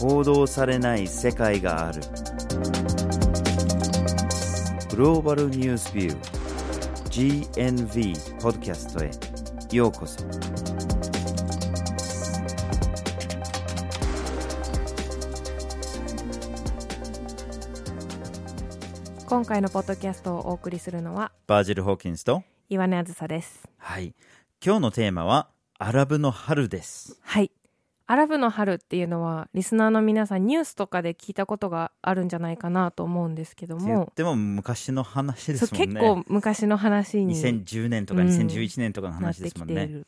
報道されない世界がある。グローバルニュースビュー GNV ポッドキャストへようこそ。今回のポッドキャストをお送りするのはバージル・ホーキンスと岩根あずさです。はい。今日のテーマはアラブの春です。はいアラブの春っていうのはリスナーの皆さんニュースとかで聞いたことがあるんじゃないかなと思うんですけども。でも昔の話ですもんね。結構昔の話に2010年とかうん。2011年とかの話ですもんね、てきている、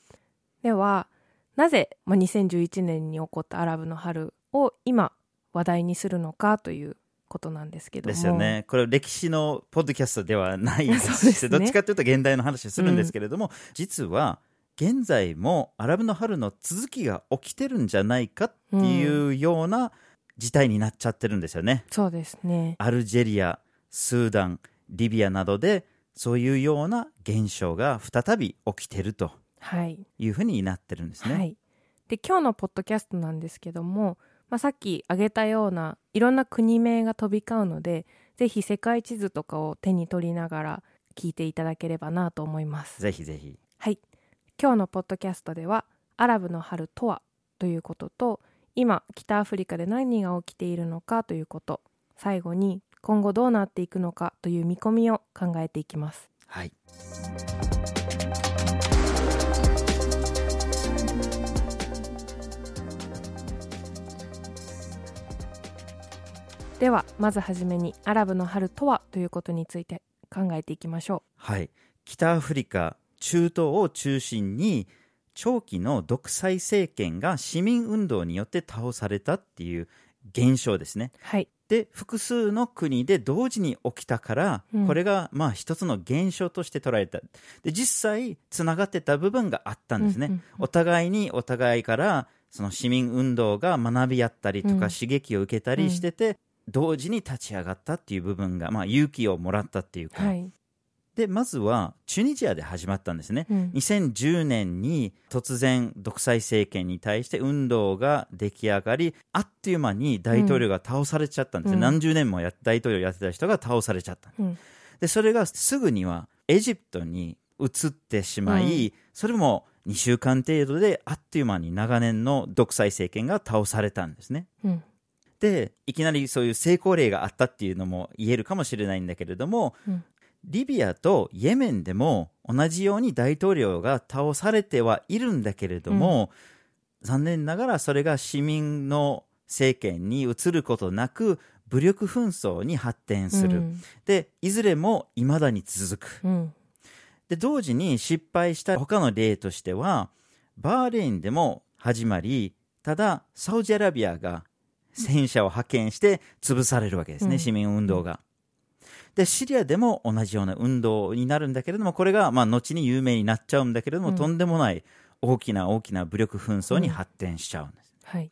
ではなぜ、まあ、2011年に起こったアラブの春を今話題にするのかということなんですけども。ですよね。これ歴史のポッドキャストではないです そうですね。どっちかというと現代の話をするんですけれども、実は現在もアラブの春の続きが起きてるんじゃないかっていうような事態になっちゃってるんですよね。そうですねアルジェリア、スーダン、リビアなどでそういうような現象が再び起きてるとはいいうふうになってるんですね。はい、で今日のポッドキャストなんですけども、まあ、さっき挙げたようないろんな国名が飛び交うのでぜひ世界地図とかを手に取りながら聞いていただければなと思います。ぜひぜひ。はい、今日のポッドキャストでは「アラブの春とは?」ということと今北アフリカで何が起きているのかということ最後に今後どうなっていくのかという見込みを考えていきます。はい。ではまずはじめに「アラブの春とは?」ということについて考えていきましょはい、北アフリカ、中東を中心に長期の独裁政権が市民運動によって倒されたっていう現象ですね。う。はい。で複数の国で同時に起きたから、うん。これがまあ一つの現象として捉えた。で実際つながってた部分があったんですね、うんうんうんお互いにお互いからその市民運動が学び合ったりとか、うん。刺激を受けたりしてて、同時に立ち上がったっていう部分が、まあ、勇気をもらったっていうか、はいでまずはチュニジアで始まったんですね、うん。2010年に突然独裁政権に対して運動が出来上がりあっという間に大統領が倒されちゃったんですね、うん。何十年もや大統領やってた人が倒されちゃったうん。でそれがすぐにはエジプトに移ってしまい、うん。それも2週間程度であっという間に長年の独裁政権が倒されたんですね。うん。でいきなりそういう成功例があったっていうのも言えるかもしれないんだけれども、うんリビアとイエメンでも同じように大統領が倒されてはいるんだけれども、残念ながらそれが市民の政権に移ることなく武力紛争に発展する、うん。でいずれも未だに続く。うん。で同時に失敗した他の例としてはバーレーンでも始まりただサウジアラビアが戦車を派遣して潰されるわけですね、うん。市民運動が。でシリアでも同じような運動になるんだけれどもこれがまあ後に有名になっちゃうんだけれども、うん。とんでもない大きな大きな武力紛争に発展しちゃうんです。はい。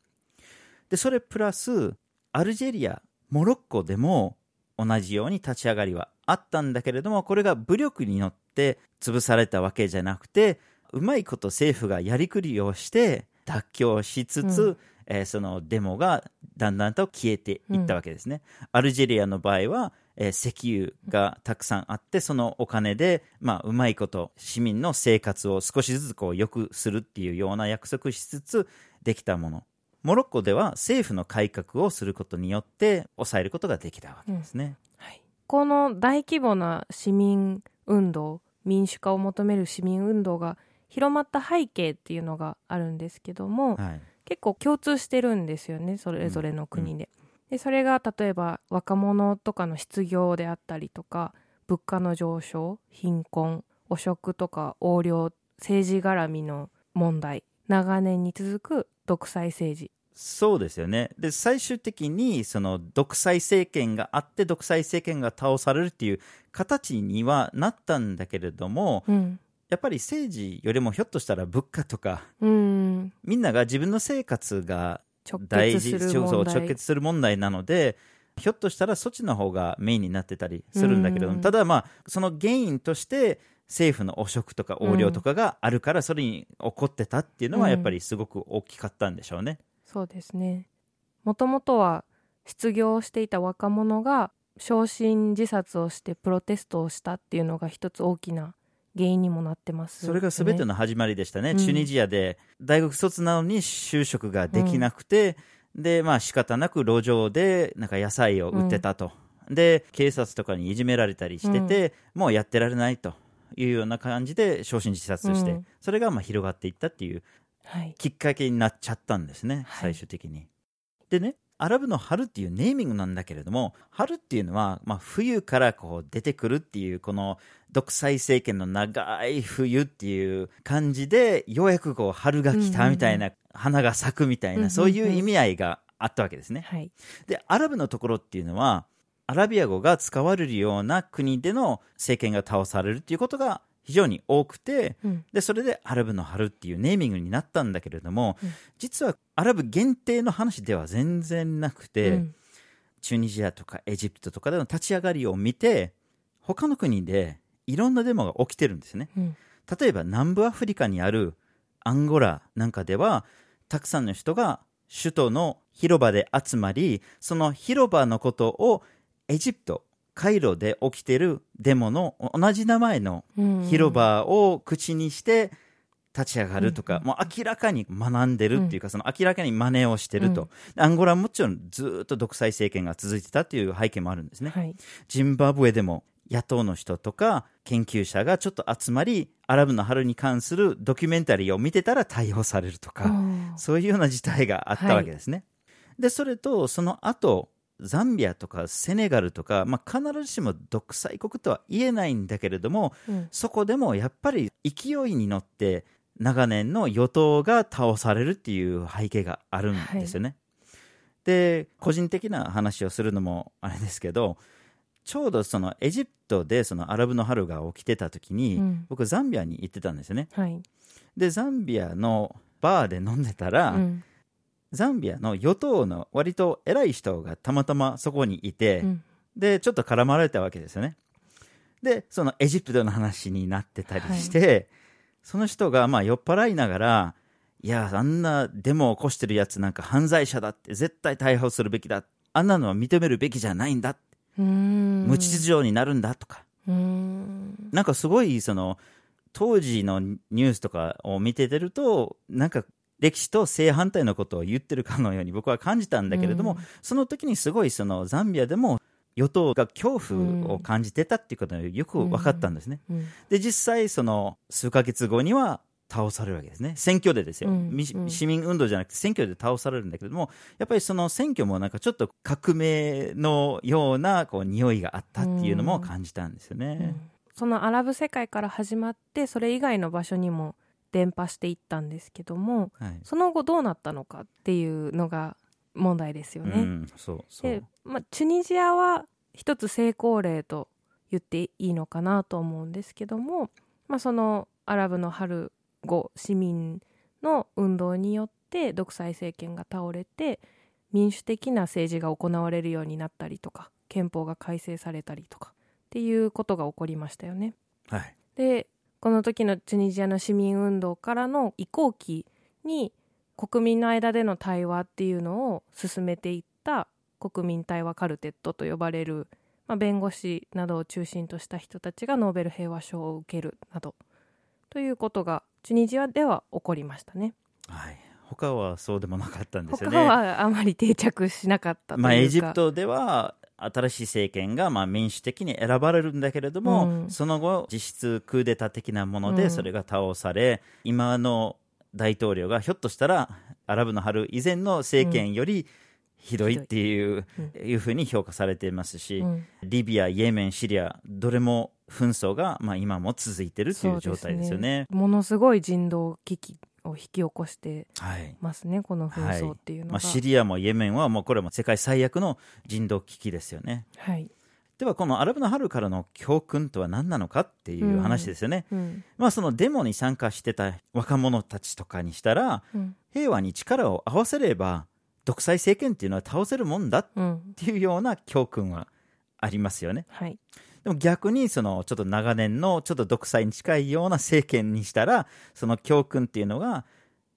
でそれプラスアルジェリアモロッコでも同じように立ち上がりはあったんだけれどもこれが武力によって潰されたわけじゃなくてうまいこと政府がやりくりをして妥協しつつ、うん。えーそのデモがだんだんと消えていったわけですね、アルジェリアの場合は、えー石油がたくさんあってそのお金で、まあ、うまいこと市民の生活を少しずつこう良くするっていうような約束しつつできたもの。モロッコでは政府の改革をすることによって抑えることができたわけですね。はい。この大規模な市民運動民主化を求める市民運動が広まった背景っていうのがあるんですけども、はい、結構共通してるんですよねそれぞれの国で。でそれが例えば若者とかの失業であったりとか物価の上昇貧困汚職とか横領政治絡みの問題長年に続く独裁政治。そうですよね。で、最終的に、その、独裁政権があって、独裁政権が倒されるっていう形にはなったんだけれども、うん。やっぱり政治よりもひょっとしたら物価とか、うん。みんなが自分の生活が直大結する問題。直結する問題なのでひょっとしたらそっちの方がメインになってたりするんだけれども、うん。ただまあその原因として政府の汚職とか横領とかがあるからそれに起こってたっていうのはうん。やっぱりすごく大きかったんでしょうね。そうですね。もともとは失業をしていた若者が焼身自殺をしてプロテストをしたっていうのが一つ大きな原因にもなってます、それが全ての始まりでしたね、うん。チュニジアで大学卒なのに就職ができなくて、でまあ仕方なく路上でなんか野菜を売ってたと、で警察とかにいじめられたりしてて、もうやってられないというような感じで焼身自殺して、うん。それがまあ広がっていったっていうはい。きっかけになっちゃったんですね、はい。最終的に。でね、アラブの春っていうネーミングなんだけれども、春っていうのは、まあ、冬からこう出てくるっていう、この独裁政権の長い冬っていう感じで、ようやくこう春が来たみたいな、花が咲くみたいな、うんうんうん。そういう意味合いがあったわけですね。はい。で、アラブのところっていうのは、アラビア語が使われるような国での政権が倒されるっていうことが非常に多くて、うん。でそれでアラブの春っていうネーミングになったんだけれども、うん。実はアラブ限定の話では全然なくて、うん。チュニジアとかエジプトとかでの立ち上がりを見て他の国でいろんなデモが起きてるんですね。うん。例えば南部アフリカにあるアンゴラなんかではたくさんの人が首都の広場で集まりその広場のことをエジプトカイロで起きてるデモの同じ名前のうん。広場を口にして立ち上がるとか、うん。もう明らかに学んでるっていうか、その明らかに真似をしてると、アンゴラはもちろんずっと独裁政権が続いてたっていう背景もあるんですね。はい。ジンバブエでも野党の人とか研究者がちょっと集まり、アラブの春に関するドキュメンタリーを見てたら逮捕されるとか、そういうような事態があったわけですね。で、それと、その後、ザンビアとかセネガルとか、まあ、必ずしも独裁国とは言えないんだけれども、うん。そこでもやっぱり勢いに乗って長年の与党が倒されるっていう背景があるんですよね。で、個人的な話をするのもあれですけど、ちょうどそのエジプトでそのアラブの春が起きてた時に、うん。僕ザンビアに行ってたんですよね。はい。で、ザンビアのバーで飲んでたら、うんザンビアの与党の割と偉い人がたまたまそこにいて、うんで、ちょっと絡まれたわけですよね。で、そのエジプトの話になってたりして、その人がまあ酔っ払いながら、いや、あんなデモを起こしてるやつなんか犯罪者だって、絶対逮捕するべきだ。あんなのは認めるべきじゃないんだ。無秩序になるんだとか。なんかすごい、その、当時のニュースとかを見ててると、なんか歴史と正反対のことを言ってるかのように僕は感じたんだけれども、うんその時にすごいそのザンビアでも与党が恐怖を感じてたっていうことがよく分かったんですね。うんで、実際その数ヶ月後には倒されるわけですね。選挙でですよ。うんみうん市民運動じゃなくて選挙で倒されるんだけれども、やっぱりその選挙もなんかちょっと革命のようなこう匂いがあったっていうのも感じたんですよね。うんそのアラブ世界から始まってそれ以外の場所にも伝播していったんですけどもはい。その後どうなったのかっていうのが問題ですよね。うん、そうそうで。、まあ、チュニジアは一つ成功例と言っていいのかなと思うんですけども、まあ、そのアラブの春後市民の運動によって独裁政権が倒れて民主的な政治が行われるようになったりとか憲法が改正されたりとかっていうことが起こりましたよね。はい。でこの時のチュニジアの市民運動からの移行期に国民の間での対話っていうのを進めていった国民対話カルテットと呼ばれる、まあ、弁護士などを中心とした人たちがノーベル平和賞を受けるなどということがチュニジアでは起こりましたね。はい。他はそうでもなかったんですよね。他はあまり定着しなかったというか、まあ、エジプトでは新しい政権がまあ民主的に選ばれるんだけれども、うん。その後実質クーデター的なものでうん。それが倒され、今の大統領がひょっとしたらアラブの春以前の政権よりひどいっていう,、い。うふうに評価されていますし、うん。リビア、イエメン、シリアどれも紛争がまあ今も続いてるっていう状態ですよね。ものすごい人道危機を引き起こしてはい。ますねこの紛争っていうのが。まあ、シリアもイエメンはもうこれも世界最悪の人道危機ですよね。はい。ではこのアラブの春からの教訓とは何なのかっていう話ですよね、うんまあそのデモに参加してた若者たちとかにしたらうん。平和に力を合わせれば独裁政権っていうのは倒せるもんだっうんていうような教訓はありますよね。はいでも逆にそのちょっと長年のちょっと独裁に近いような政権にしたらその教訓っていうのが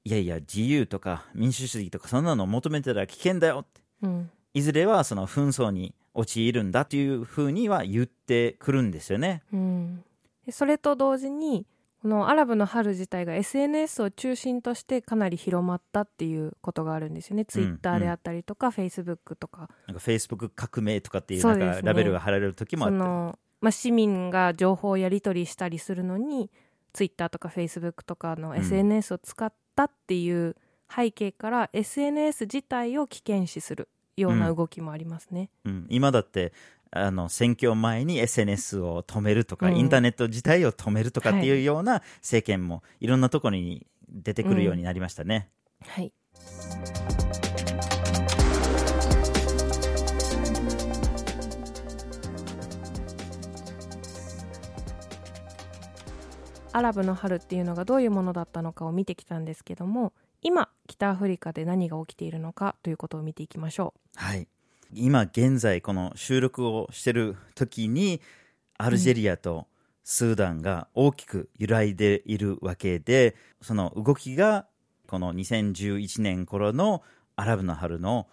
いやいや自由とか民主主義とかそんなの求めてたら危険だよって。うん。いずれはその紛争に陥るんだというふうには言ってくるんですよね。うん、でそれと同時にこのアラブの春自体が SNS を中心としてかなり広まったっていうことがあるんですよね、ツイッターであったりとか、フェイスブックとか。なんか Facebook 革命とかっていうなんかラベルが貼られる時もあって、まあ、市民が情報をやり取りしたりするのにツイッターとかフェイスブックとかのん。SNS を使ったっていう背景から、SNS 自体を危険視するような動きもありますね。うん、今だってあの選挙前に SNS を止めるとか、うん。インターネット自体を止めるとかっていうような政権もいろんなところに出てくるようになりましたね。はい。アラブの春っていうのがどういうものだったのかを見てきたんですけども今北アフリカで何が起きているのかということを見ていきましょはい、今現在この収録をしてる時にアルジェリアとスーダンが大きく揺らいでいるわけでその動きがこの2011年頃のアラブの春の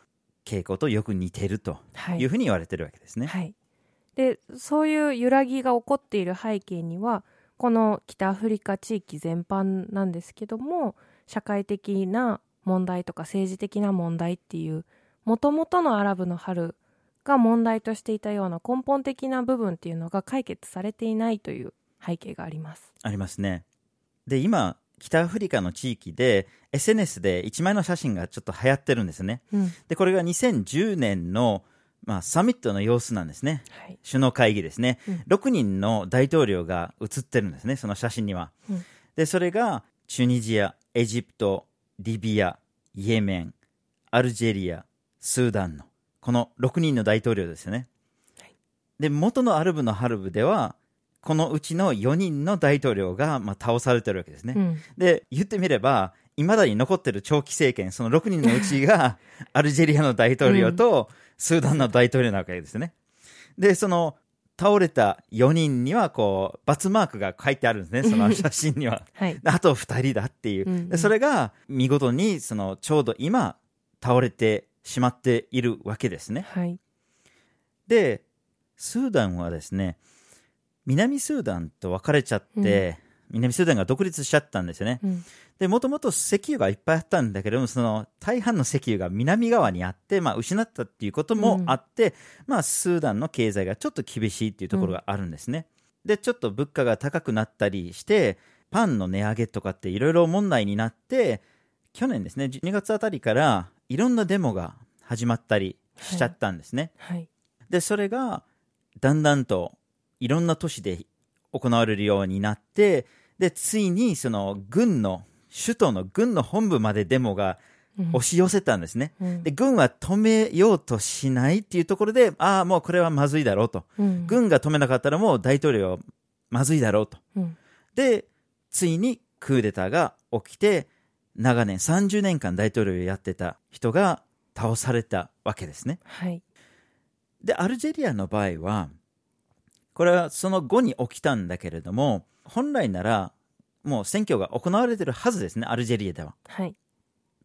傾向とよく似ているというふうに言われてるわけですね。はい、でそういう揺らぎが起こっている背景にはこの北アフリカ地域全般なんですけども社会的な問題とか政治的な問題っていうもともとのアラブの春が問題としていたような根本的な部分っていうのが解決されていないという背景があります。ありますね。で、今、北アフリカの地域で SNS で一枚の写真がちょっと流行ってるんですね。うんで、これが2010年の、まあ、サミットの様子なんですね。はい首脳会議ですね。うん6人の大統領が写ってるんですね、その写真には。うんで、それが、チュニジア、エジプト、リビア、イエメン、アルジェリア、スーダンの、この6人の大統領ですよね。はいで、元のアルブのハルブでは、このうちの4人の大統領が、まあ、倒されてるわけですね。うんで、言ってみれば、いまだに残ってる長期政権、その6人のうちが、アルジェリアの大統領と、スーダンの大統領なわけですね。で、その、倒れた4人には、こう、バツマークが書いてあるんですね、その 写真には。はいであと2人だっていう。うんうんでそれが、見事に、その、ちょうど今、倒れてしまっているわけですね。はいで、スーダンはですね、南スーダンと別れちゃって、南スーダンが独立しちゃったんですよね。うんで、もともと石油がいっぱいあったんだけども、その大半の石油が南側にあって、まあ失ったっていうこともあって、まあスーダンの経済がちょっと厳しいっていうところがあるんですね。で、ちょっと物価が高くなったりして、パンの値上げとかっていろいろ問題になって、去年ですね、12月あたりからいろんなデモが始まったりしちゃったんですね。はいで、それがだんだんといろんな都市で行われるようになって、で、ついにその軍の、首都の軍の本部までデモがうん押し寄せたんですね。うんで、軍は止めようとしないっていうところで、ああ、もうこれはまずいだろうと。うん軍が止めなかったらもう大統領はまずいだろうと。うんで、ついにクーデターが起きて、長年30年間大統領をやってた人が倒されたわけですね。はいで、アルジェリアの場合は、これはその後に起きたんだけれども、本来ならもう選挙が行われてるはずですね、アルジェリアでは。はい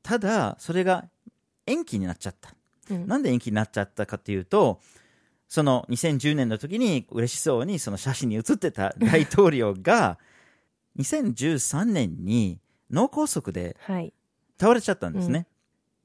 ただ、それが延期になっちゃった。うんなんで延期になっちゃったかというと、その2010年の時に嬉しそうにその写真に写ってた大統領が、2013 年に脳梗塞ではい倒れちゃったんですね。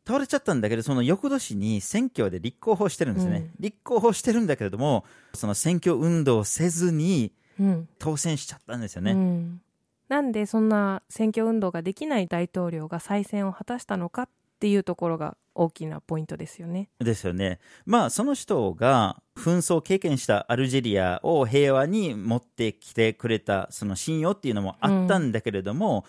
倒れちゃったんだけど、その翌年に選挙で立候補してるんですね。うん立候補してるんだけれども、その選挙運動をせずにうん当選しちゃったんですようね。ん、なんでそんな選挙運動ができない大統領が再選を果たしたのかっていうところが大きなポイントですよね。ですよね。まあ、その人が紛争を経験したアルジェリアを平和に持ってきてくれた、その信用っていうのもあったんだけれども、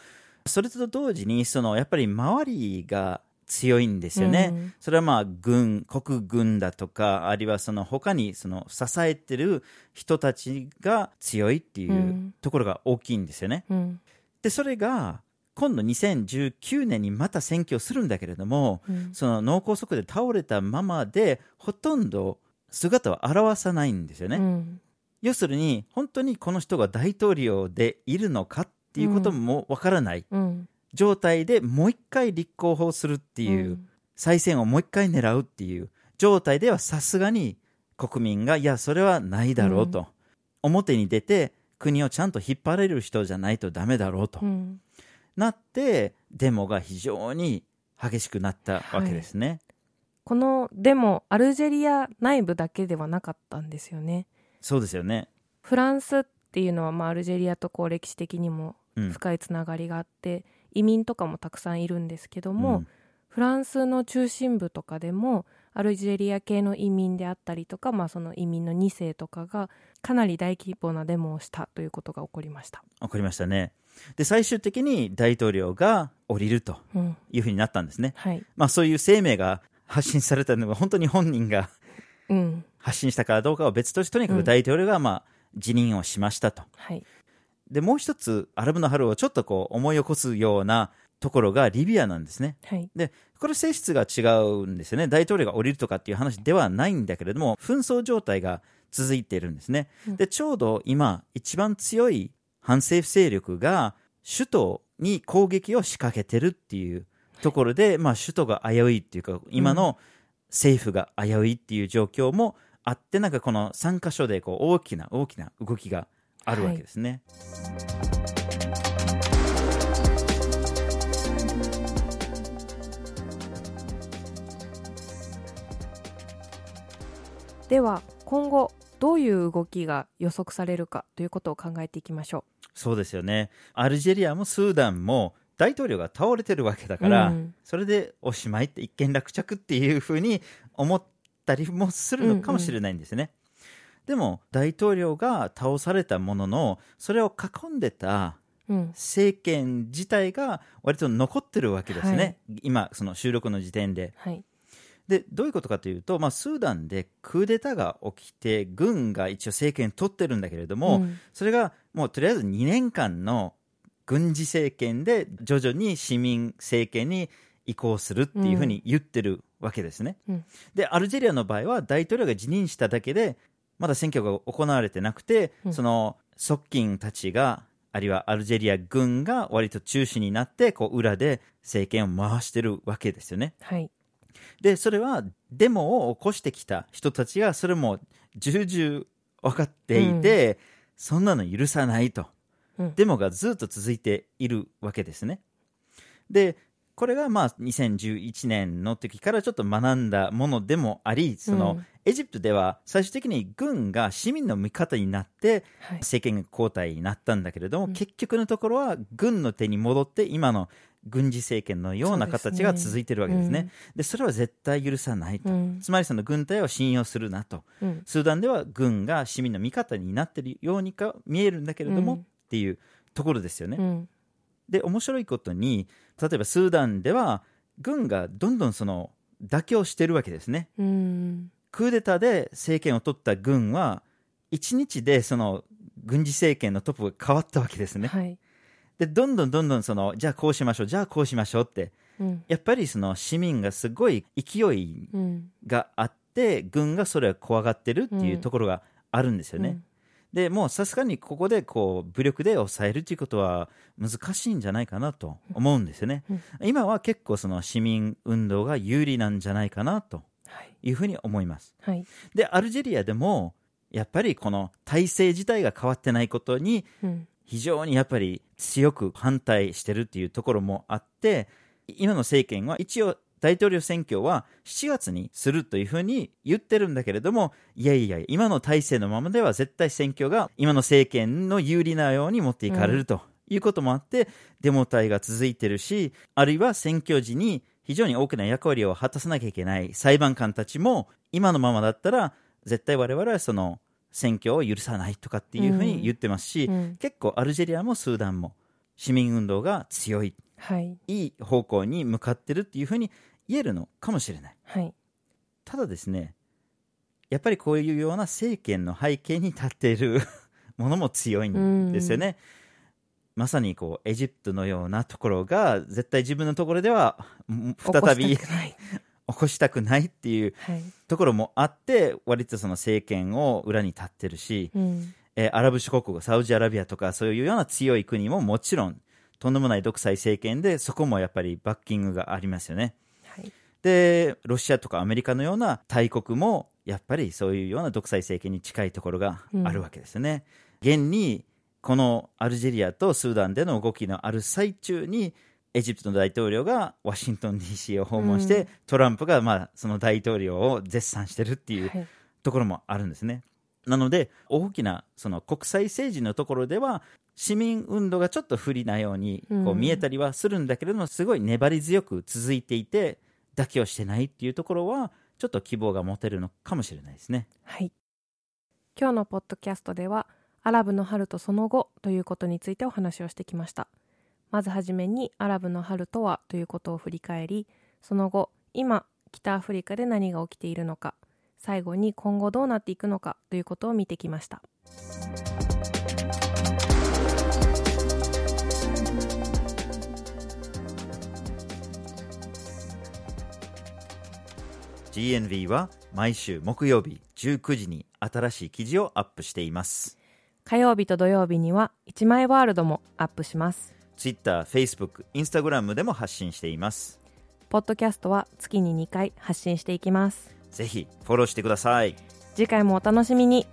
それと同時に、その、やっぱり周りが強いんですよね。うんそれはまあ、軍、国軍だとか、あるいはその他にその支えてる人たちが強いっていううんところが大きいんですよね。うんで、それが、今度2019年にまた選挙するんだけれども、うんその脳梗塞で倒れたままで、ほとんど姿を現さないんですよね。うん要するに、本当にこの人が大統領でいるのかっていうこともわからない。うん状態でもう一回立候補するっていう、うん再選をもう一回狙うっていう状態ではさすがに国民がいやそれはないだろうと、表に出て国をちゃんと引っ張れる人じゃないとダメだろうと、うんなってデモが非常に激しくなったわけですね。このデモアルジェリア内部だけではなかったんですよねそうですよね。フランスっていうのは、まあ、アルジェリアとこう歴史的にもうん深いつながりがあって、移民とかもたくさんいるんですけども、うんフランスの中心部とかでもアルジェリア系の移民であったりとか、まあ、その移民の2世とかがかなり大規模なデモをしたということが起こりました。わかりましたね。で最終的に大統領が降りるとうん、いうふうになったんですね。はい、まあそういう声明が発信されたのは本当に本人がうん、発信したかどうかは別としてとにかうんく大統領がまあ辞任をしましたと。はい、でもう一つアラブの春をちょっとこう思い起こすようなところがリビアなんですね。はい、でこれ性質が違うんですよね大統領が降りるとかっていう話ではないんだけれども紛争状態が続いているんですね、うん。でちょうど今一番強い反政府勢力が首都に攻撃を仕掛けてるっていうところで、まあ、首都が危ういっていうか今の政府が危ういっていう状況もあってなんかこの3箇所でこう大きな大きな動きがあるわけですね、では今後どういう動きが予測されるかということを考えていきましょそうですよね。アルジェリアもスーダンも大統領が倒れてるわけだから、うんそれでおしまいって一件落着っていうふうに思ったりもするのかもしれないんですね。でも大統領が倒されたもののそれを囲んでた政権自体が割と残ってるわけですね、今その収録の時点で。はい、でどういうことかというと、まあ、スーダンでクーデターが起きて軍が一応政権取ってるんだけれども、うん。それがもうとりあえず2年間の軍事政権で徐々に市民政権に移行するっていうふうに言ってるわけですね。うん。でアルジェリアの場合は大統領が辞任しただけでまだ選挙が行われてなくて、うん。その側近たちがあるいはアルジェリア軍が割と中心になってこう裏で政権を回してるわけですよね。はい、でそれはデモを起こしてきた人たちがそれも重々分かっていて、そんなの許さないと、うん。デモがずっと続いているわけですね。でこれがまあ2011年の時からちょっと学んだものでもありその、うんエジプトでは最終的に軍が市民の味方になってはい、政権が交代になったんだけれども、うん。結局のところは軍の手に戻って今の軍事政権のような形が続いているわけですね。でそれは絶対許さないと、うん。つまりその軍隊を信用するなと。うん。スーダンでは軍が市民の味方になっているようにか見えるんだけれども、うん。っていうところですよね。うん。で面白いことに例えばスーダンでは軍がどんどんその妥協してるわけですね。うんクーデターで政権を取った軍は1日でその軍事政権のトップが変わったわけですね。はいでどんどんどんどんそのじゃあこうしましょうじゃあこうしましょうってうんやっぱりその市民がすごい勢いうんがあって軍がそれを怖がってるっていうところがあるんですよね。でもうさすがにここでこう武力で抑えるということは難しいんじゃないかなと思うんですよね。うん今は結構その市民運動が有利なんじゃないかなとはい。いうふうに思います。はい。でアルジェリアでもやっぱりこの体制自体が変わってないことにうん。非常にやっぱり強く反対してるっていうところもあって今の政権は一応大統領選挙は7月にするというふうに言ってるんだけれどもいやいや今の体制のままでは絶対選挙が今の政権の有利なように持っていかれるということもあって、デモ隊が続いてるしあるいは選挙時に非常に大きな役割を果たさなきゃいけない裁判官たちも今のままだったら絶対我々はその選挙を許さないとかっていうふうに言ってますし、うん。結構アルジェリアもスーダンも市民運動が強いはい。いい方向に向かってるっていうふうに言えるのかもしれない。はい。ただですねやっぱりこういうような政権の背景に立っている ものも強いんですよね、まさにこうエジプトのようなところが絶対自分のところではん再び 起こしたくないっていうはい。ところもあって割とその政権を裏に立ってるし、うん。えーアラブ諸国サウジアラビアとかそういうような強い国ももちろんとんでもない独裁政権でそこもやっぱりバッキングがありますよね。はい。でロシアとかアメリカのような大国もやっぱりそういうような独裁政権に近いところがあるわけですよね。現にこのアルジェリアとスーダンでの動きのある最中にエジプトの大統領がワシントン DC を訪問して、うんトランプがまあその大統領を絶賛してるっていうはいところもあるんですね。なので大きなその国際政治のところでは市民運動がちょっと不利なようにこううん見えたりはするんだけれども、すごい粘り強く続いていて妥協してないっていうところはちょっと希望が持てるのかもしれないですね。はい今日のポッドキャストではアラブの春とその後ということについてお話をしてきましたまずはじめにアラブの春とはということを振り返りその後今北アフリカで何が起きているのか最後に今後どうなっていくのかということを見てきました GNV は毎週木曜日19時に新しい記事をアップしています。火曜日と土曜日には一枚ワールドもアップします Twitter、Facebook、Instagram でも発信しています。ポッドキャストは月に2回発信していきますぜひフォローしてください。次回もお楽しみに